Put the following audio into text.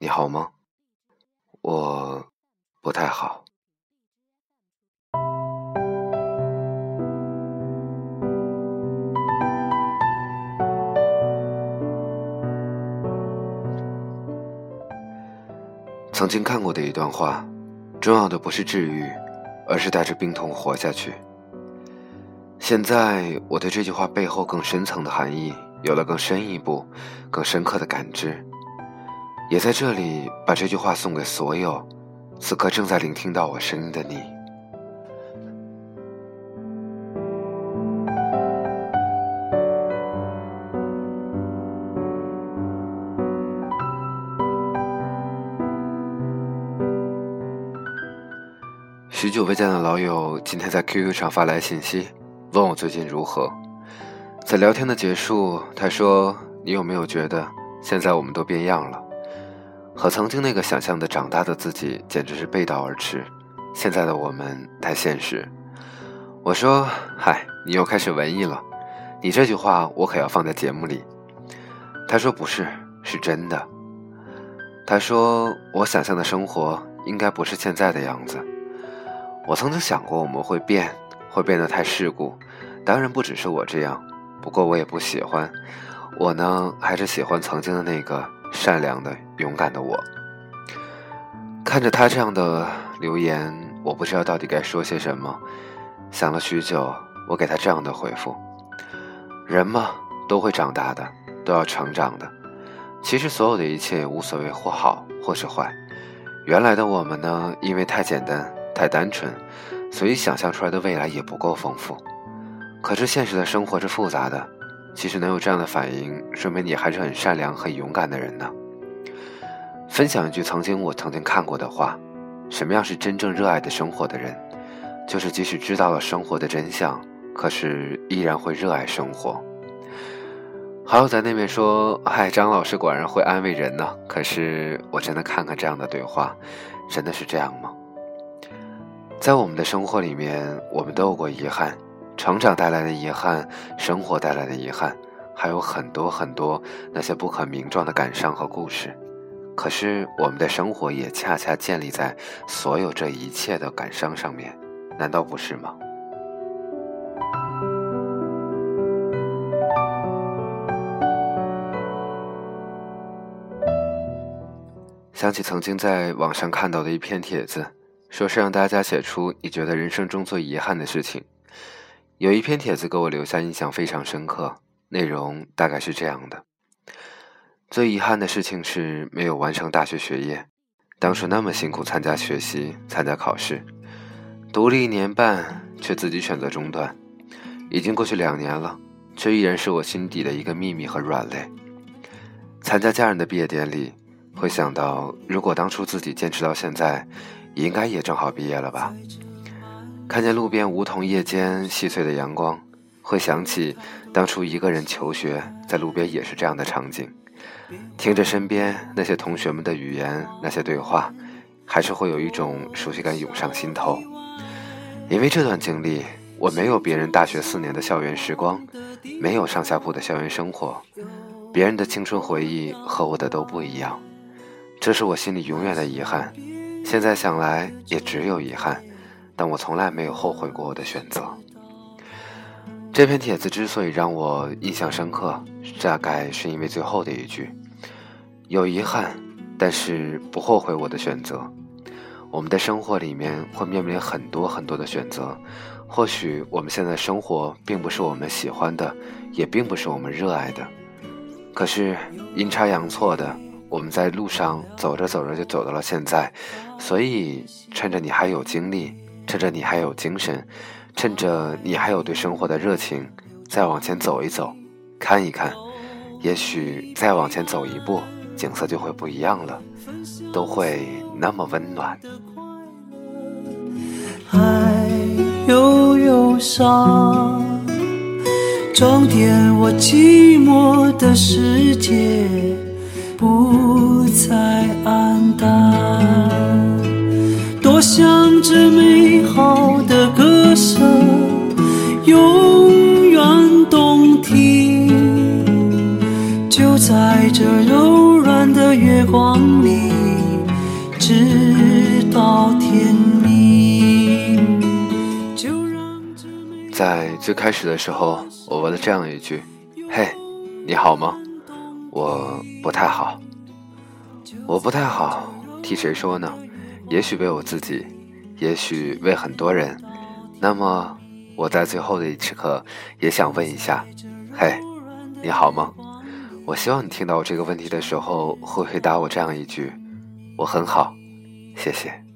你好吗？我不太好。曾经看过的一段话，重要的不是治愈，而是带着病痛活下去。现在我对这句话背后更深层的含义有了更深一步、更深刻的感知，也在这里把这句话送给所有此刻正在聆听到我声音的你。许久未见的老友今天在 QQ 上发来信息。问我最近如何，在聊天的结束，他说：“你有没有觉得现在我们都变样了，和曾经那个想象的长大的自己简直是背道而驰？现在的我们太现实。”我说：“嗨，你又开始文艺了，你这句话我可要放在节目里。”他说：“不是，是真的。”他说：“我想象的生活应该不是现在的样子。我曾经想过我们会变。”会变得太世故，当然不只是我这样，不过我也不喜欢。我呢，还是喜欢曾经的那个善良的、勇敢的我。看着他这样的留言，我不知道到底该说些什么。想了许久，我给他这样的回复：人嘛，都会长大的，都要成长的。其实所有的一切也无所谓或好或是坏。原来的我们呢，因为太简单、太单纯。所以想象出来的未来也不够丰富，可是现实的生活是复杂的。其实能有这样的反应，说明你还是很善良、很勇敢的人呢。分享一句曾经我曾经看过的话：什么样是真正热爱的生活的人？就是即使知道了生活的真相，可是依然会热爱生活。好友在那边说：“嗨，张老师果然会安慰人呢。”可是我真的看看这样的对话，真的是这样吗？在我们的生活里面，我们都有过遗憾，成长带来的遗憾，生活带来的遗憾，还有很多很多那些不可名状的感伤和故事。可是，我们的生活也恰恰建立在所有这一切的感伤上面，难道不是吗？想起曾经在网上看到的一篇帖子。说是让大家写出你觉得人生中最遗憾的事情。有一篇帖子给我留下印象非常深刻，内容大概是这样的：最遗憾的事情是没有完成大学学业。当初那么辛苦参加学习、参加考试，读了一年半，却自己选择中断。已经过去两年了，却依然是我心底的一个秘密和软肋。参加家人的毕业典礼，会想到如果当初自己坚持到现在。应该也正好毕业了吧？看见路边梧桐叶间细碎的阳光，会想起当初一个人求学，在路边也是这样的场景。听着身边那些同学们的语言，那些对话，还是会有一种熟悉感涌上心头。因为这段经历，我没有别人大学四年的校园时光，没有上下铺的校园生活，别人的青春回忆和我的都不一样，这是我心里永远的遗憾。现在想来也只有遗憾，但我从来没有后悔过我的选择。这篇帖子之所以让我印象深刻，大概是因为最后的一句：“有遗憾，但是不后悔我的选择。”我们的生活里面会面临很多很多的选择，或许我们现在生活并不是我们喜欢的，也并不是我们热爱的，可是阴差阳错的。我们在路上走着走着就走到了现在，所以趁着你还有精力，趁着你还有精神，趁着你还有对生活的热情，再往前走一走，看一看，也许再往前走一步，景色就会不一样了，都会那么温暖。还有忧伤，装点我寂寞的世界。不再黯淡，多想这美好的歌声永远动听，就在这柔软。的月光里，直到天明。就让这在最开始的时候，我问了这样一句：“嘿，你好吗？”我不太好，我不太好，替谁说呢？也许为我自己，也许为很多人。那么，我在最后的一时刻，也想问一下：嘿，你好吗？我希望你听到我这个问题的时候，会回答我这样一句：我很好，谢谢。